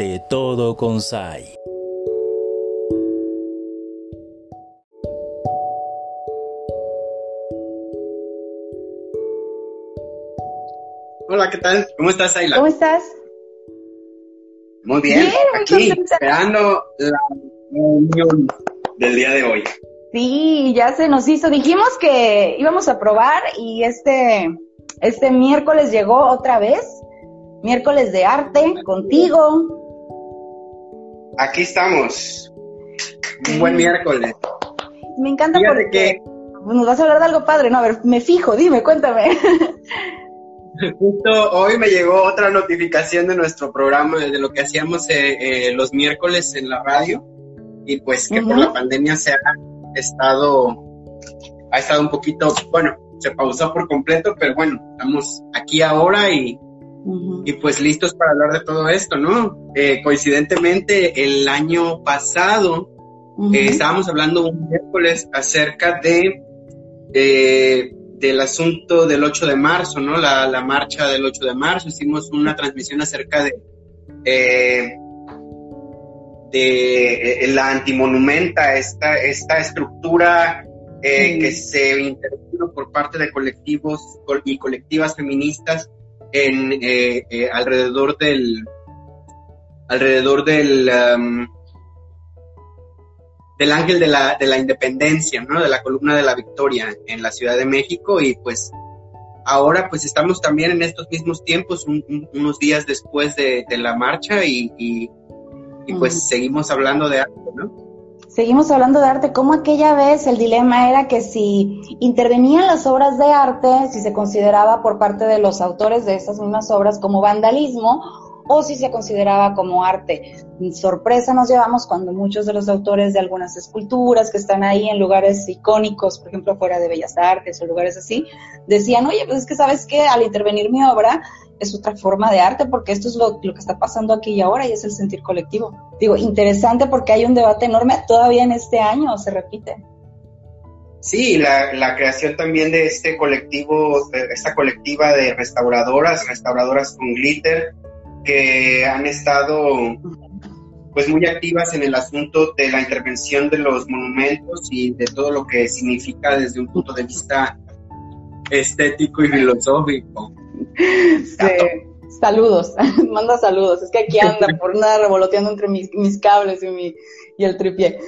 de todo con Sai. Hola, ¿qué tal? ¿Cómo estás, Ayla? ¿Cómo estás? Muy bien, aquí esperando la reunión del día de hoy. Sí, ya se nos hizo. Dijimos que íbamos a probar y este, este miércoles llegó otra vez. Miércoles de arte contigo. Aquí estamos. Un buen miércoles. Me encanta porque nos vas a hablar de algo padre. No, a ver, me fijo, dime, cuéntame. Justo hoy me llegó otra notificación de nuestro programa, de lo que hacíamos eh, eh, los miércoles en la radio, y pues que por la pandemia se ha estado, ha estado un poquito, bueno, se pausó por completo, pero bueno, estamos aquí ahora y, y pues listos para hablar de todo esto, ¿no? Eh, coincidentemente, el año pasado estábamos hablando un miércoles acerca de del asunto del 8 de marzo, ¿no? La, marcha del 8 de marzo, hicimos una transmisión acerca de, eh, de eh, la antimonumenta, esta, esta estructura eh, que se intervino por parte de colectivos y colectivas feministas en alrededor del alrededor del um, del ángel de la, de la independencia, ¿no? De la columna de la victoria en la Ciudad de México y pues ahora pues estamos también en estos mismos tiempos, unos días después de, la marcha y, y, pues seguimos hablando de arte, ¿no? Seguimos hablando de arte, como aquella vez el dilema era que si intervenían las obras de arte, si se consideraba por parte de los autores de esas mismas obras como vandalismo o si se consideraba como arte. Sorpresa nos llevamos cuando muchos de los autores de algunas esculturas que están ahí en lugares icónicos, por ejemplo, fuera de Bellas Artes o lugares así, decían, oye, pues es que sabes que al intervenir mi obra es otra forma de arte porque esto es lo, que está pasando aquí y ahora y es el sentir colectivo. Digo, interesante porque hay un debate enorme todavía en este año, se repite. Sí, la, la creación también de este colectivo, esta colectiva de restauradoras, restauradoras con glitter, que han estado pues muy activas en el asunto de la intervención de los monumentos y de todo lo que significa desde un punto de vista estético y filosófico. Saludos, manda saludos. Es que aquí anda por nada revoloteando entre mis, mis cables y, mi, y el tripié.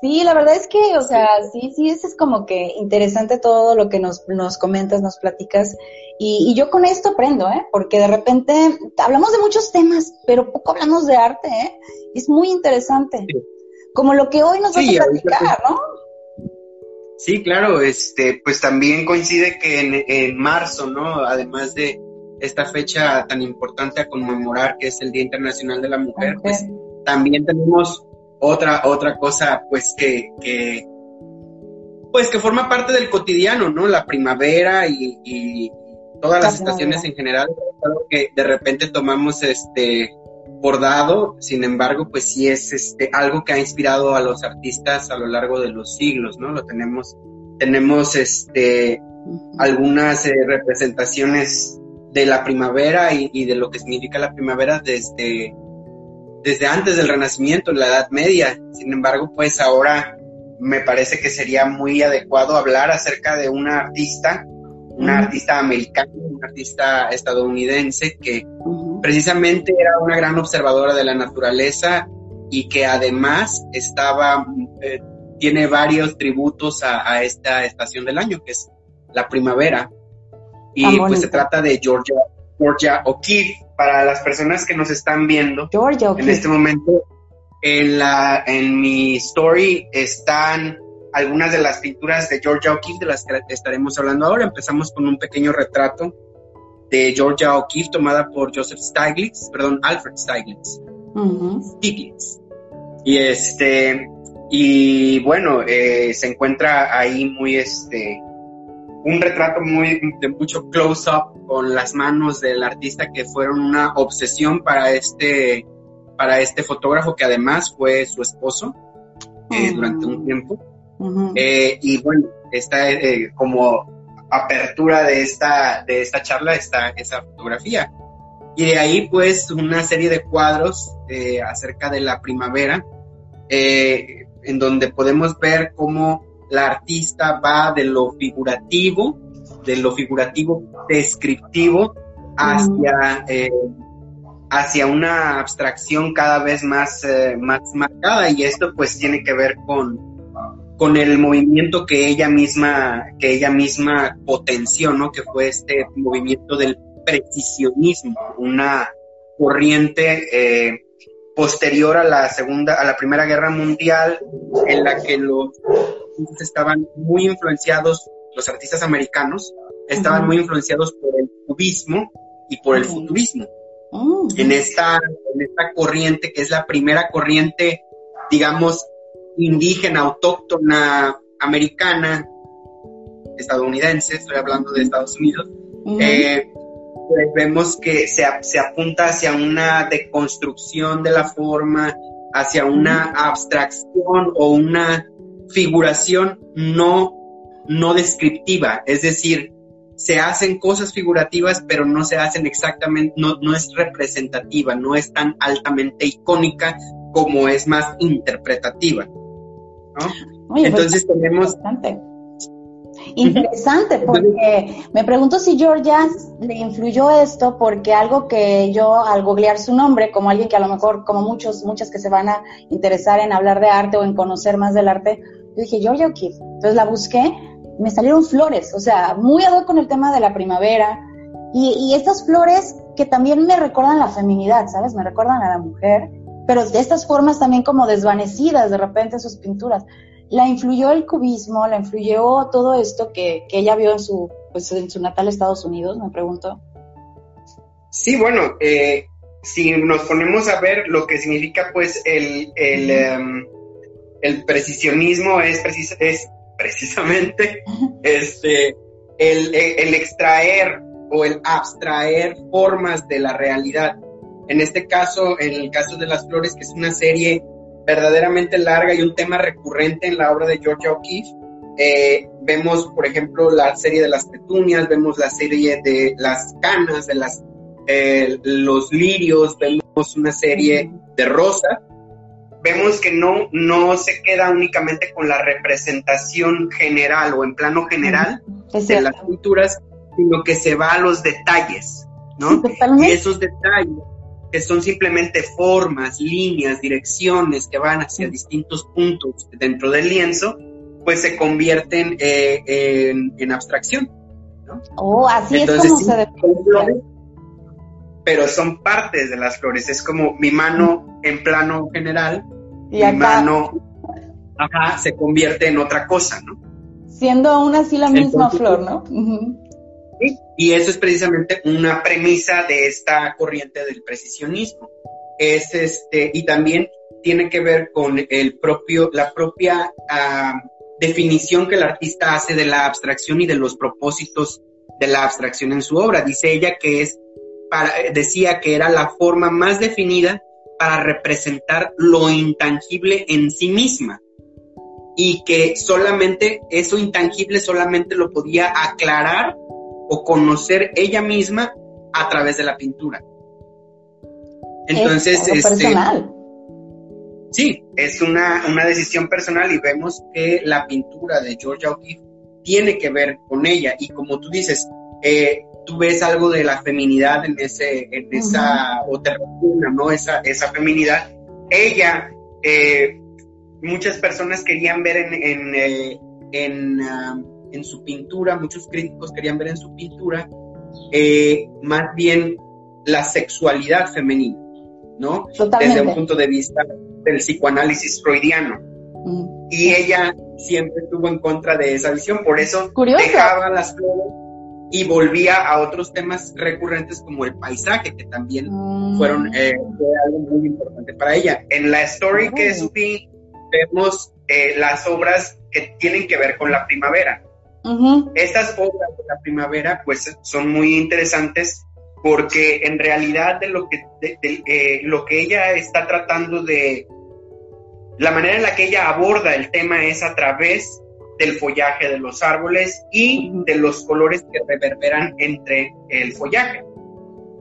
Sí, la verdad es que, o sea, sí, sí, es como que interesante todo lo que nos, nos comentas, nos platicas. Y, yo con esto aprendo, ¿eh? Porque de repente hablamos de muchos temas, pero poco hablamos de arte, ¿eh? Es muy interesante. Como lo que hoy nos vas a platicar, ¿no? Sí, claro, este, pues también coincide que en, en marzo, ¿no? Además de esta fecha tan importante a conmemorar, que es el Día Internacional de la Mujer, pues también tenemos otra, otra cosa, pues que, que, pues que forma parte del cotidiano, ¿no? La primavera y, todas las estaciones en general, algo que de repente tomamos este bordado, sin embargo, pues sí es este algo que ha inspirado a los artistas a lo largo de los siglos, ¿no? Lo tenemos, tenemos este algunas eh, representaciones de la primavera y, y, de lo que significa la primavera desde desde antes del Renacimiento, en la Edad Media. Sin embargo, pues ahora me parece que sería muy adecuado hablar acerca de una artista, una artista americana, una artista estadounidense que precisamente era una gran observadora de la naturaleza y que además estaba, eh, tiene varios tributos a, esta estación del año, que es la primavera. Y pues se trata de Georgia, Georgia O'Keeffe para las personas que nos están viendo en este momento, en, la, en mi story están algunas de las pinturas de Georgia O'Keeffe de las que estaremos hablando ahora. Empezamos con un pequeño retrato de Georgia O'Keeffe tomada por Joseph Stiglitz, perdón, Alfred Stiglitz. Stiglitz. Y este, y bueno, eh, se encuentra ahí muy este, un retrato muy de mucho close-up con las manos del artista que fueron una obsesión para este, para este fotógrafo que además fue su esposo eh, durante un tiempo. Eh, y bueno, está eh, como apertura de esta, de esta charla está esa fotografía. Y de ahí pues una serie de cuadros eh, acerca de la primavera, eh, en donde podemos ver cómo la artista va de lo figurativo, de lo figurativo descriptivo, hacia, eh, hacia una abstracción cada vez más, más marcada. Y esto pues tiene que ver con, con el movimiento que ella misma, que ella misma potenció, ¿no? Que fue este movimiento del precisionismo, una corriente eh, posterior a la segunda, a la primera guerra mundial, en la que los estaban muy influenciados, los artistas americanos estaban muy influenciados por el cubismo y por el futurismo. Oh, en esta, en esta corriente que es la primera corriente, digamos, indígena, autóctona, americana, estadounidense, estoy hablando de Estados Unidos, eh, pues vemos que se, se, apunta hacia una deconstrucción de la forma, hacia una abstracción o una figuración no, no descriptiva, es decir, se hacen cosas figurativas, pero no se hacen exactamente, no, no es representativa, no es tan altamente icónica como es más interpretativa. Pues, Entonces tenemos... Interesante. porque me pregunto si Georgia le influyó esto porque algo que yo al googlear su nombre, como alguien que a lo mejor, como muchos, muchas que se van a interesar en hablar de arte o en conocer más del arte, yo dije Georgia O'Keeffe. Entonces la busqué, me salieron flores, o sea, muy ad con el tema de la primavera y, y estas flores que también me recuerdan la feminidad, ¿sabes? Me recuerdan a la mujer pero de estas formas también como desvanecidas de repente en sus pinturas. ¿La influyó el cubismo? ¿La influyó todo esto que, ella vio en su, pues, en su natal Estados Unidos? Me pregunto. Sí, bueno, eh, si nos ponemos a ver lo que significa pues el, el, el precisionismo es, es precisamente este, el, el extraer o el abstraer formas de la realidad en este caso, en el caso de las flores, que es una serie verdaderamente larga y un tema recurrente en la obra de Georgia O'Keeffe, eh, vemos, por ejemplo, la serie de las petunias, vemos la serie de las canas, de las, eh, los lirios, vemos una serie de rosas. Vemos que no, no se queda únicamente con la representación general o en plano general de las pinturas, sino que se va a los detalles, ¿no? y esos detalles que son simplemente formas, líneas, direcciones que van hacia distintos puntos dentro del lienzo, pues se convierten eh, en, abstracción. ¿no? Oh, así es como se flores, pero son partes de las flores. Es como mi mano en plano general, y mi mano ajá, se convierte en otra cosa, ¿no? Siendo aún así la misma flor, ¿no? Y eso es precisamente una premisa de esta corriente del precisionismo. Es este, y también tiene que ver con el propio, la propia ah, definición que el artista hace de la abstracción y de los propósitos de la abstracción en su obra. Dice ella que es, para, decía que era la forma más definida para representar lo intangible en sí misma y que solamente eso intangible solamente lo podía aclarar o conocer ella misma a través de la pintura. Entonces, es este, personal. sí, es una, decisión personal y vemos que la pintura de Georgia O'Keeffe tiene que ver con ella y como tú dices, eh, tú ves algo de la feminidad en ese, en esa otra ¿no? Esa, esa feminidad. Ella, eh, muchas personas querían ver en, en, eh, en ah, en su pintura, muchos críticos querían ver en su pintura eh, más bien la sexualidad femenina, ¿no? Desde un punto de vista del psicoanálisis freudiano. Mm. Y ella siempre estuvo en contra de esa visión, por eso dejaba las flores y volvía a otros temas recurrentes como el paisaje, que también mm. fueron eh, algo muy importante para ella. En la story que subí vemos eh, las obras que tienen que ver con la primavera. Estas obras de la primavera pues son muy interesantes porque en realidad de lo que, eh, lo que ella está tratando de, la manera en la que ella aborda el tema es a través del follaje de los árboles y de los colores que reverberan entre el follaje.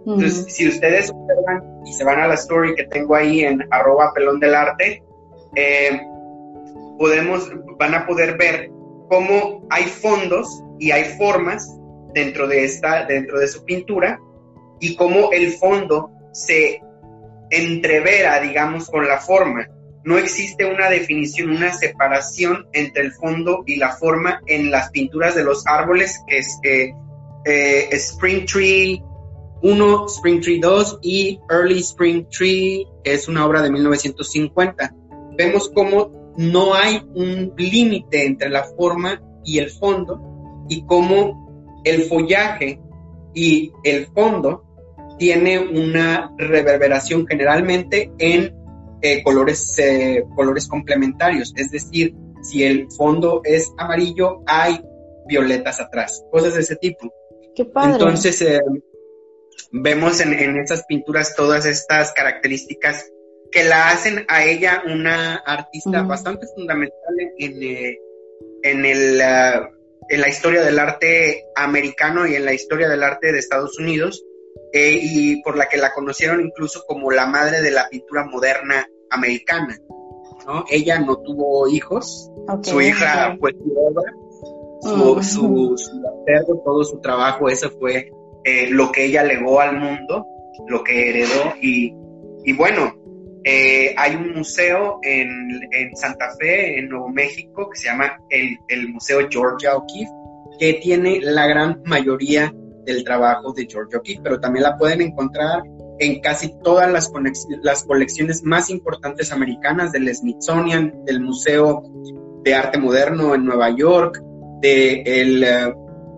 Entonces, si ustedes observan y se van a la story que tengo ahí en arroba pelón del arte, eh, podemos, van a poder ver cómo hay fondos y hay formas dentro de esta, dentro de su pintura, y cómo el fondo se entrevera, digamos, con la forma. No existe una definición, una separación entre el fondo y la forma en las pinturas de los árboles, que es eh, eh, Spring Tree 1, Spring Tree 2 y Early Spring Tree, que es una obra de 1950. Vemos cómo no hay un límite entre la forma y el fondo y cómo el follaje y el fondo tiene una reverberación generalmente en eh, colores, eh, colores complementarios, es decir, si el fondo es amarillo, hay violetas atrás, cosas de ese tipo. Qué padre. Entonces, eh, vemos en, en esas pinturas todas estas características que la hacen a ella una artista bastante fundamental en, en, el, ah, en la historia del arte americano y en la historia del arte de Estados Unidos, eh, y por la que la conocieron incluso como la madre de la pintura moderna americana. ¿no? Ella no tuvo hijos, su hija pues su obra, su, Mm. su, su acervo, todo su trabajo, eso fue eh, lo que ella legó al mundo, lo que heredó y, y bueno, eh, hay un museo en, en Santa Fe, en Nuevo México, que se llama el, el Museo Georgia O'Keeffe, que tiene la gran mayoría del trabajo de Georgia O'Keeffe, pero también la pueden encontrar en casi todas las, colecciones más importantes americanas del Smithsonian, del Museo de Arte Moderno en Nueva York, del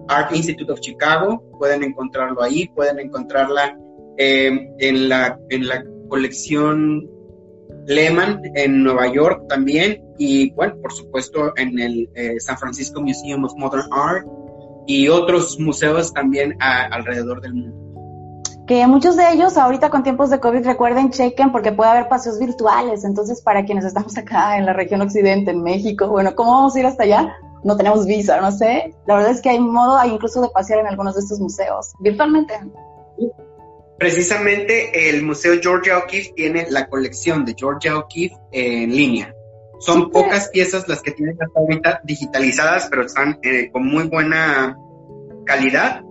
Art Institute of Chicago, pueden encontrarlo ahí, pueden encontrarla eh, en, la, en la colección Lehman en Nueva York también, y bueno, por supuesto en el eh, San Francisco Museum of Modern Art y otros museos también a- alrededor del mundo. Que muchos de ellos ahorita con tiempos de COVID recuerden, chequen porque puede haber paseos virtuales. Entonces, para quienes estamos acá en la región occidente, en México, bueno, ¿cómo vamos a ir hasta allá? No tenemos visa, no sé. La verdad es que hay modo hay incluso de pasear en algunos de estos museos, virtualmente. Precisamente el Museo Georgia O'Keeffe tiene la colección de Georgia O'Keeffe en línea. Son pocas piezas las que tienen hasta ahorita digitalizadas, pero están eh, con muy buena calidad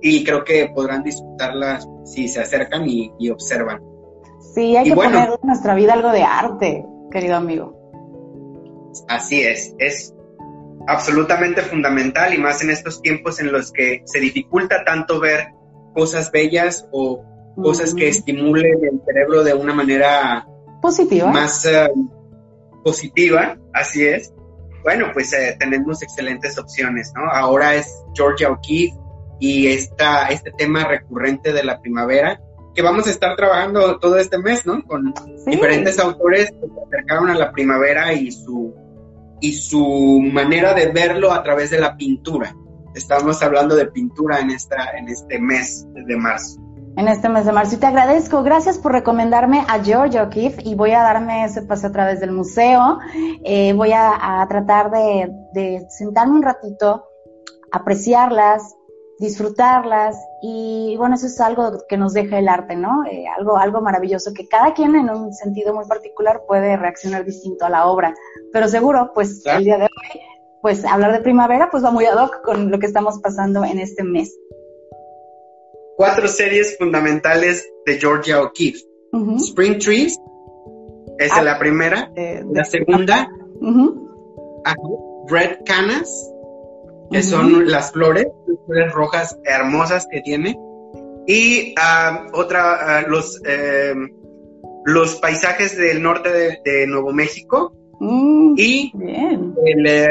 y creo que podrán disfrutarlas si se acercan y, y observan. Sí, hay Y que bueno. poner en nuestra vida algo de arte, querido amigo. Así es, es absolutamente fundamental y más en estos tiempos en los que se dificulta tanto ver cosas bellas o cosas que estimulen el cerebro de una manera Positiva. más eh, positiva, así es. Bueno, pues eh, tenemos excelentes opciones, ¿no? Ahora es Georgia O'Keeffe y esta, este tema recurrente de la primavera que vamos a estar trabajando todo este mes, ¿no? Con Sí. diferentes autores que se acercaron a la primavera y su, y su manera de verlo a través de la pintura. Estamos hablando de pintura en, esta, en este mes de marzo. En este mes de marzo. Y te agradezco. Gracias por recomendarme a George O'Keeffe y voy a darme ese paseo a través del museo. Eh, voy a, a tratar de, de sentarme un ratito, apreciarlas, disfrutarlas y bueno, eso es algo que nos deja el arte, ¿no? Eh, algo, algo maravilloso que cada quien en un sentido muy particular puede reaccionar distinto a la obra. Pero seguro, pues el día de hoy, pues hablar de primavera, pues va muy ad hoc con lo que estamos pasando en este mes. Cuatro series fundamentales de Georgia O'Keeffe. Spring Trees, esa Ah. es la primera. De- de- La segunda, ajá, Red Canas, que son las flores, las flores rojas hermosas que tiene. Y ah, otra, ah, los, eh, los paisajes del norte de, de Nuevo México Mm, y bien. el, eh,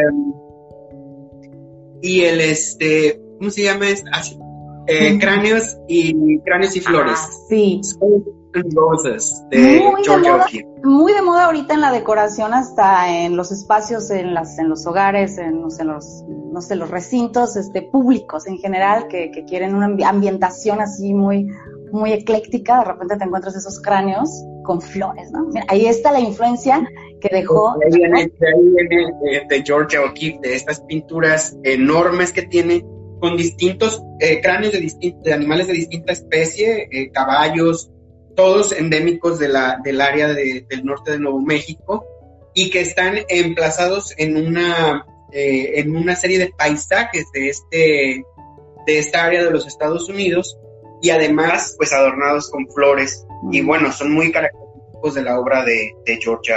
y el, este, ¿cómo se llama? Ah, sí, eh, cráneos y cráneos y flores. Ah, sí. Skulls and Roses de Muy de Georgia moda. O'Keeffe. Muy de moda ahorita en la decoración, hasta en los espacios, en las, en los hogares, en, no sé, los, no sé, los recintos, este, públicos en general, que, que quieren una ambi- ambientación así muy, muy ecléctica. De repente te encuentras esos cráneos con flores, ¿no? Mira, ahí está la influencia que dejó. De ahí viene, de, ahí viene, de Georgia O'Keeffe, de estas pinturas enormes que tiene, con distintos eh, cráneos de, de, animales de distinta especie, eh, caballos, todos endémicos de la, del área del norte de Nuevo México y que están emplazados en una, eh, en una serie de paisajes de, este, de esta área de los Estados Unidos y además pues adornados con flores. Y mm. bueno, son muy característicos de la obra de, de George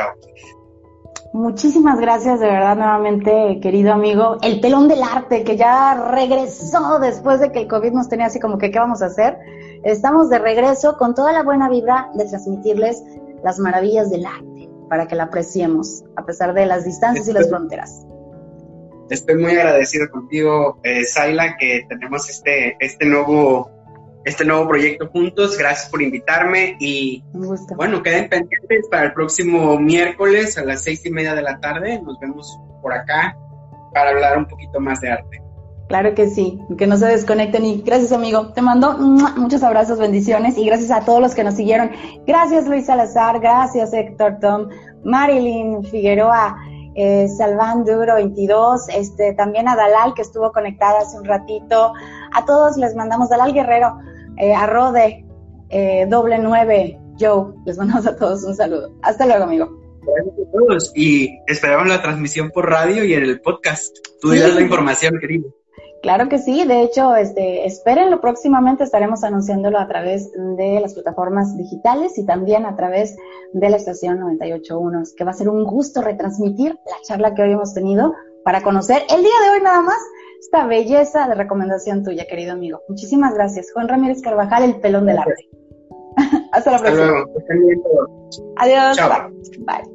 Muchísimas gracias de verdad nuevamente, querido amigo. El pelón del arte que ya regresó después de que el COVID nos tenía así como que, ¿qué vamos a hacer? Estamos de regreso con toda la buena vibra de transmitirles las maravillas del arte para que la apreciemos a pesar de las distancias y las fronteras. Estoy muy agradecido contigo, eh, que tenemos este, este nuevo este nuevo proyecto juntos. Gracias por invitarme y bueno, queden pendientes para el próximo miércoles a las seis y media de la tarde. Nos vemos por acá para hablar un poquito más de arte. Claro que sí, que no se desconecten y gracias amigo, te mando muchos abrazos, bendiciones y gracias a todos los que nos siguieron. Gracias Luis Salazar, gracias Héctor Tom, Marilyn Figueroa, eh, Salván Duro 22, este, también a Dalal que estuvo conectada hace un ratito. A todos les mandamos, Dalal Guerrero, eh, a Rode, eh, doble nueve, Joe, les mandamos a todos un saludo. Hasta luego, amigo. Gracias a todos y esperamos la transmisión por radio y en el podcast. Tú dirás la información, querido. Claro que sí, de hecho, este, espérenlo próximamente, estaremos anunciándolo a través de las plataformas digitales y también a través de la estación 98.1, que va a ser un gusto retransmitir la charla que hoy hemos tenido para conocer el día de hoy nada más esta belleza de recomendación tuya, querido amigo. Muchísimas gracias. Juan Ramírez Carvajal, el pelón del arte. Hasta la próxima. Hasta luego. Adiós. Chao. Bye.